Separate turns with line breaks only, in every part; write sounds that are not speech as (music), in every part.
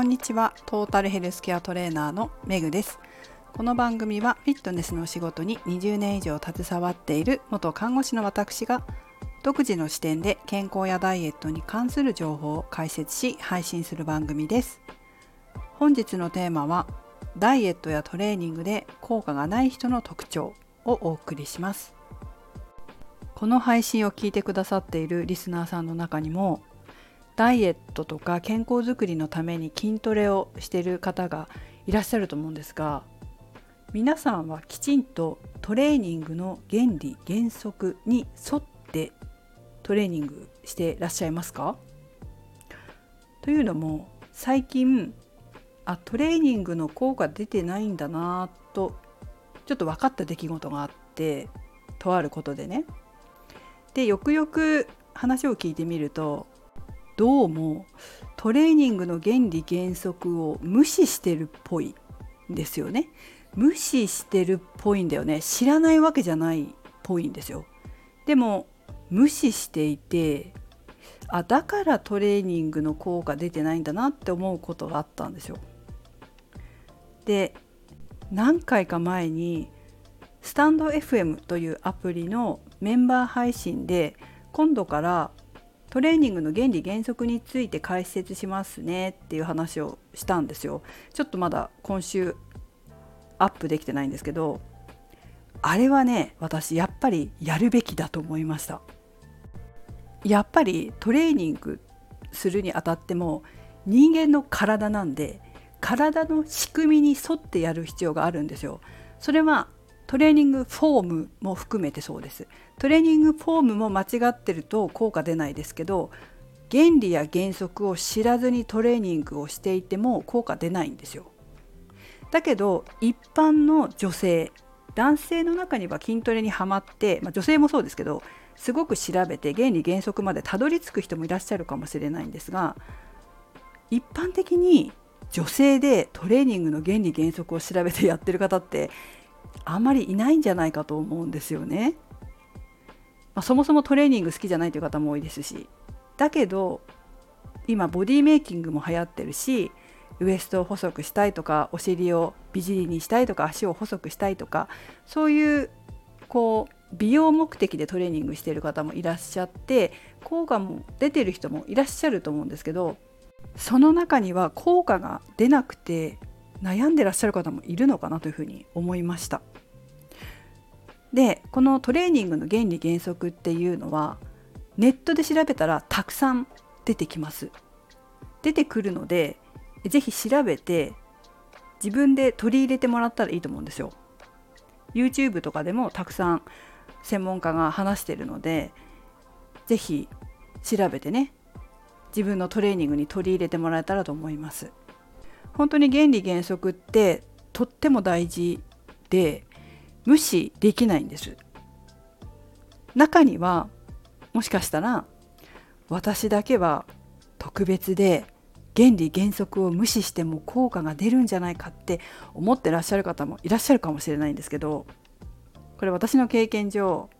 こんにちは。トータルヘルスケアトレーナーのメグです。この番組はフィットネスの仕事に20年以上携わっている元看護師の私が独自の視点で健康やダイエットに関する情報を解説し配信する番組です。本日のテーマはダイエットやトレーニングで効果がない人の特徴をお送りします。この配信を聞いてくださっているリスナーさんの中にもダイエットとか健康づくりのために筋トレをしている方がいらっしゃると思うんですが皆さんはきちんとトレーニングの原理原則に沿ってトレーニングしてらっしゃいますか？というのも最近あトレーニングの効果出てないんだなとちょっと分かった出来事があってとあることでね。でよくよく話を聞いてみるとどうもトレーニングの原理原則を無視してるっぽいんですよね。無視してるっぽいんだよね知らないわけじゃないっぽいんですよ。でも無視していてあだからトレーニングの効果出てないんだなって思うことがあったんですよ。で何回か前にスタンド FM というアプリのメンバー配信で今度からトレーニングの原理原則について解説しますねっていう話をしたんですよ。ちょっとまだ今週アップできてないんですけどあれはね私やっぱりやるべきだと思いました。やっぱりトレーニングするにあたっても人間の体なんで体の仕組みに沿ってやる必要があるんですよ。それはトレーニングフォームも含めてそうです。トレーニングフォームも間違ってると効果出ないですけど原理や原則を知らずにトレーニングをしていても効果出ないんですよ。だけど一般の女性男性の中には筋トレにはまって、まあ、女性もそうですけどすごく調べて原理原則までたどり着く人もいらっしゃるかもしれないんですが一般的に女性でトレーニングの原理原則を調べてやってる方ってあんまりいないんじゃないかと思うんですよね。まあ、そもそもトレーニング好きじゃないという方も多いですしだけど今ボディメイキングも流行ってるしウエストを細くしたいとかお尻を美尻にしたいとか足を細くしたいとかそういうこう美容目的でトレーニングしている方もいらっしゃって効果も出てる人もいらっしゃると思うんですけどその中には効果が出なくて悩んでらっしゃる方もいるのかなというふうに思いました。でこのトレーニングの原理原則っていうのはネットで調べたらたくさん出てきます。出てくるので是非調べて自分で取り入れてもらったらいいと思うんですよ。YouTube とかでもたくさん専門家が話してるので是非調べてね自分のトレーニングに取り入れてもらえたらと思います。本当に原理原則ってとっても大事で無視できないんです。中にはもしかしたら私だけは特別で原理原則を無視しても効果が出るんじゃないかって思ってらっしゃる方もいらっしゃるかもしれないんですけどこれ私の経験上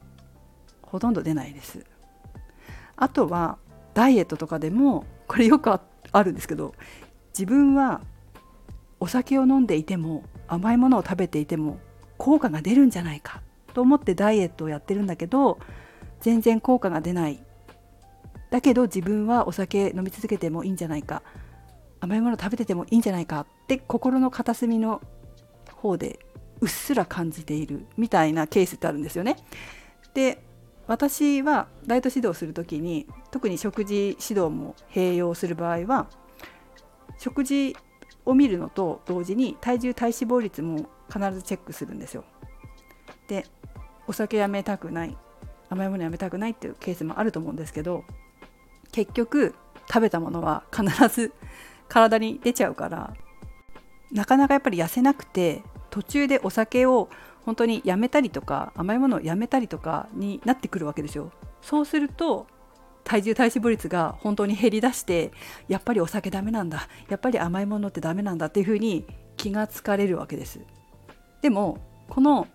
ほとんど出ないです。あとはダイエットとかでもこれよくあるんですけど自分はお酒を飲んでいても甘いものを食べていても効果が出るんじゃないかと思ってダイエットをやってるんだけど全然効果が出ないだけど自分はお酒飲み続けてもいいんじゃないか甘いもの食べててもいいんじゃないかって心の片隅の方でうっすら感じているみたいなケースってあるんですよね。で私はダイエット指導する時に特に食事指導も併用する場合は食事を見るのと同時に体重体脂肪率も必ずチェックするんですよ。でお酒やめたくない甘いものやめたくないっていうケースもあると思うんですけど結局食べたものは必ず (laughs) 体に出ちゃうからなかなかやっぱり痩せなくて途中でお酒を本当にやめたりとか甘いものをやめたりとかになってくるわけですよ。そうすると体重体脂肪率が本当に減りだしてやっぱりお酒ダメなんだ。やっぱり甘いものってダメなんだっていうふうに気がつかれるわけです。でもこの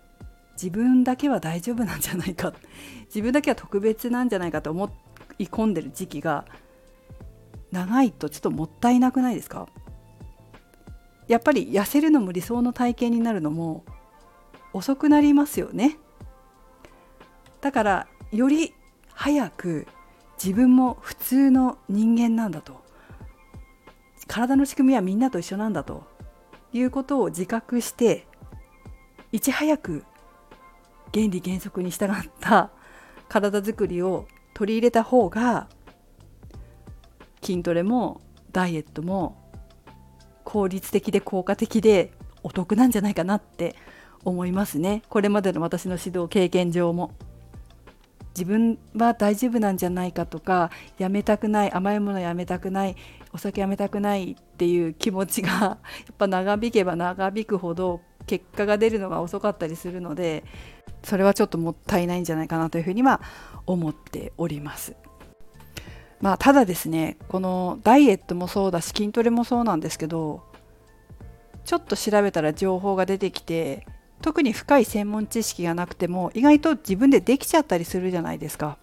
自分だけは大丈夫なんじゃないか。(laughs) 自分だけは特別なんじゃないかと思い込んでる時期が長いとちょっともったいなくないですか？やっぱり痩せるのも理想の体型になるのも遅くなりますよね。だからより早く自分も普通の人間なんだと。体の仕組みはみんなと一緒なんだということを自覚していち早く原理原則に従った体づくりを取り入れた方が筋トレもダイエットも効率的で効果的でお得なんじゃないかなって思いますね。これまでの私の指導経験上も。自分は大丈夫なんじゃないかとかやめたくない甘いものやめたくないお酒やめたくないっていう気持ちが (laughs) やっぱ長引けば長引くほど結果が出るのが遅かったりするのでそれはちょっともったいないんじゃないかなというふうには思っております。まあ、ただですねこのダイエットもそうだし筋トレもそうなんですけどちょっと調べたら情報が出てきて特に深い専門知識がなくても意外と自分でできちゃったりするじゃないですか。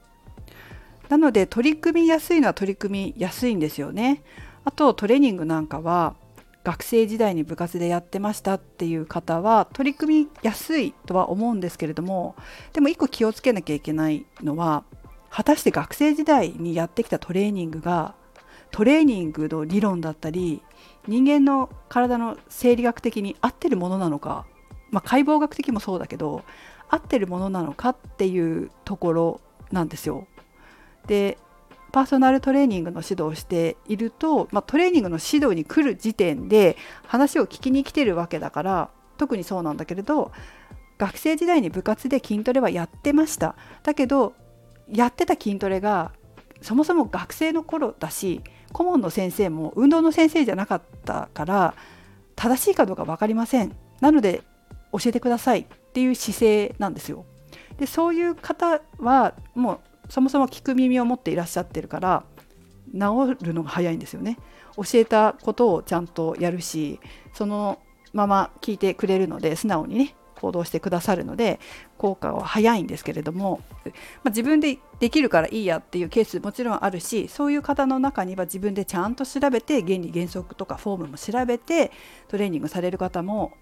なので取り組みやすいのは取り組みやすいんですよね。あとトレーニングなんかは学生時代に部活でやってましたっていう方は取り組みやすいとは思うんですけれどもでも一個気をつけなきゃいけないのは果たして学生時代にやってきたトレーニングがトレーニングの理論だったり人間の体の生理学的に合ってるものなのか、まあ、解剖学的もそうだけど合ってるものなのかっていうところなんですよ。でパーソナルトレーニングの指導をしていると、まあ、トレーニングの指導に来る時点で話を聞きに来てるわけだから特にそうなんだけれど学生時代に部活で筋トレはやってましただけどやってた筋トレがそもそも学生の頃だし顧問の先生も運動の先生じゃなかったから正しいかどうか分かりませんなので教えてくださいっていう姿勢なんですよ。でそういう方はもうそもそも聞く耳を持っていらっしゃってるから治るのが早いんですよね。教えたことをちゃんとやるしそのまま聞いてくれるので素直にね行動してくださるので効果は早いんですけれども、まあ、自分でできるからいいやっていうケースもちろんあるしそういう方の中には自分でちゃんと調べて原理原則とかフォームも調べてトレーニングされる方も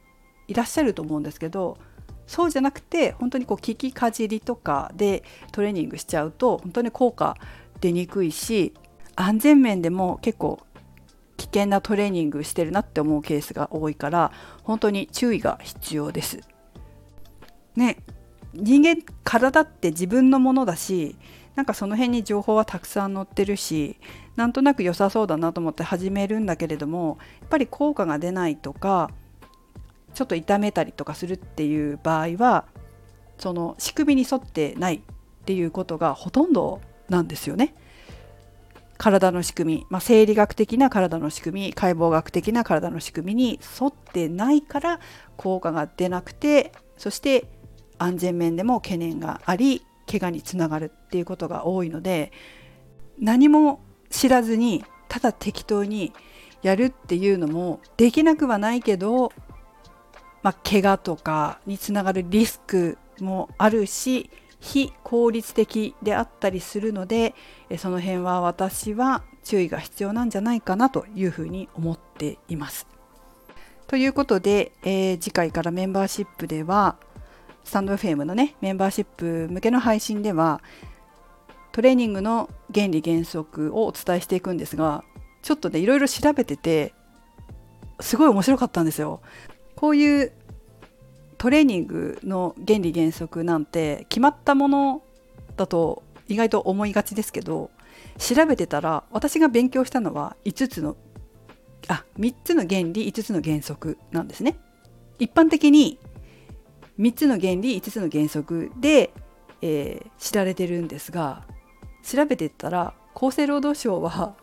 いらっしゃると思うんですけどそうじゃなくて本当にこう聞きかじりとかでトレーニングしちゃうと本当に効果出にくいし安全面でも結構危険なトレーニングしてるなって思うケースが多いから本当に注意が必要です。ね人間体って自分のものだしなんかその辺に情報はたくさん載ってるしなんとなく良さそうだなと思って始めるんだけれどもやっぱり効果が出ないとかちょっと痛めたりとかするっていう場合はその仕組みに沿ってないっていうことがほとんどなんですよね。体の仕組み、まあ、生理学的な体の仕組み解剖学的な体の仕組みに沿ってないから効果が出なくてそして安全面でも懸念があり怪我につながるっていうことが多いので何も知らずにただ適当にやるっていうのもできなくはないけどまあ、怪我とかにつながるリスクもあるし非効率的であったりするのでその辺は私は注意が必要なんじゃないかなというふうに思っています。ということで、えー、次回からメンバーシップではスタンド FM のねメンバーシップ向けの配信ではトレーニングの原理原則をお伝えしていくんですがちょっとねいろいろ調べててすごい面白かったんですよ。こういうトレーニングの原理原則なんて決まったものだと意外と思いがちですけど調べてたら私が勉強したのは5つのあ3つの原理5つの原則なんですね。一般的に3つの原理5つの原則で、えー、知られてるんですが調べてたら厚生労働省は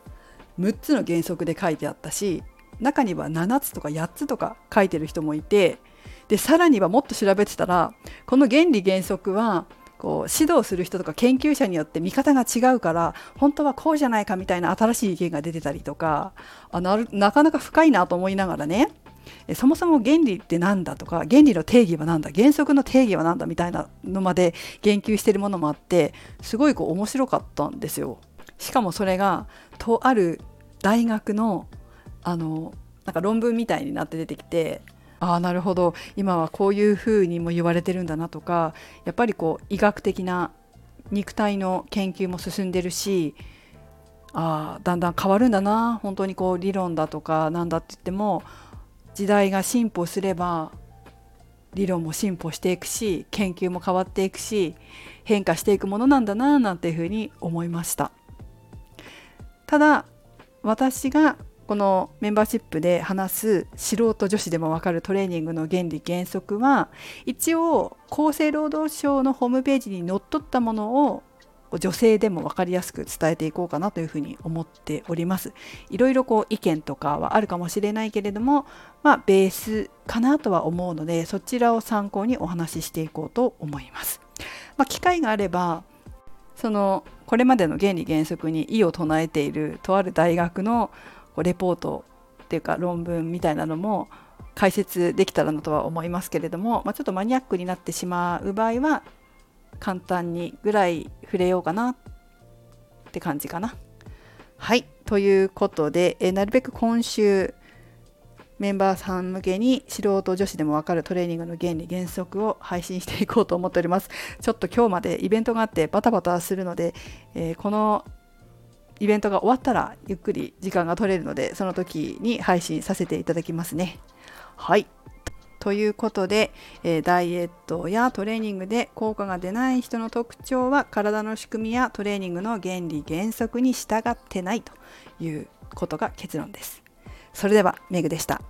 6つの原則で書いてあったし中には7つとか8つとか書いてる人もいてでさらにはもっと調べてたらこの原理原則はこう指導する人とか研究者によって見方が違うから本当はこうじゃないかみたいな新しい意見が出てたりとかあななかなか深いなと思いながらねそもそも原理って何だとか原理の定義は何だ原則の定義は何だみたいなのまで言及してるものもあってすごいこう面白かったんですよ。しかもそれがとある大学のあのなんか論文みたいになって出てきてああなるほど。今はこういうふうにも言われてるんだなとかやっぱりこう医学的な肉体の研究も進んでるしあだんだん変わるんだな本当にこう理論だとかなんだって言っても時代が進歩すれば理論も進歩していくし研究も変わっていくし変化していくものなんだななんていうふうに思いました。ただ私がこのメンバーシップで話す素人女子でも分かるトレーニングの原理原則は一応厚生労働省のホームページにのっとったものを女性でも分かりやすく伝えていこうかなというふうに思っております。いろいろこう意見とかはあるかもしれないけれども、まあ、ベースかなとは思うのでそちらを参考にお話ししていこうと思います。まあ、機会があればそのこれまでの原理原則に異を唱えているとある大学のレポートっていうか論文みたいなのも解説できたらなとは思いますけれども、まあ、ちょっとマニアックになってしまう場合は簡単にぐらい触れようかなって感じかな。はいということで、えなるべく今週メンバーさん向けに素人女子でも分かるトレーニングの原理原則を配信していこうと思っております。ちょっと今日までイベントがあってバタバタするので、えー、このイベントが終わったらゆっくり時間が取れるのでその時に配信させていただきますね。はいということで、えー、ダイエットやトレーニングで効果が出ない人の特徴は体の仕組みやトレーニングの原理原則に従ってないということが結論です。それではメグでした。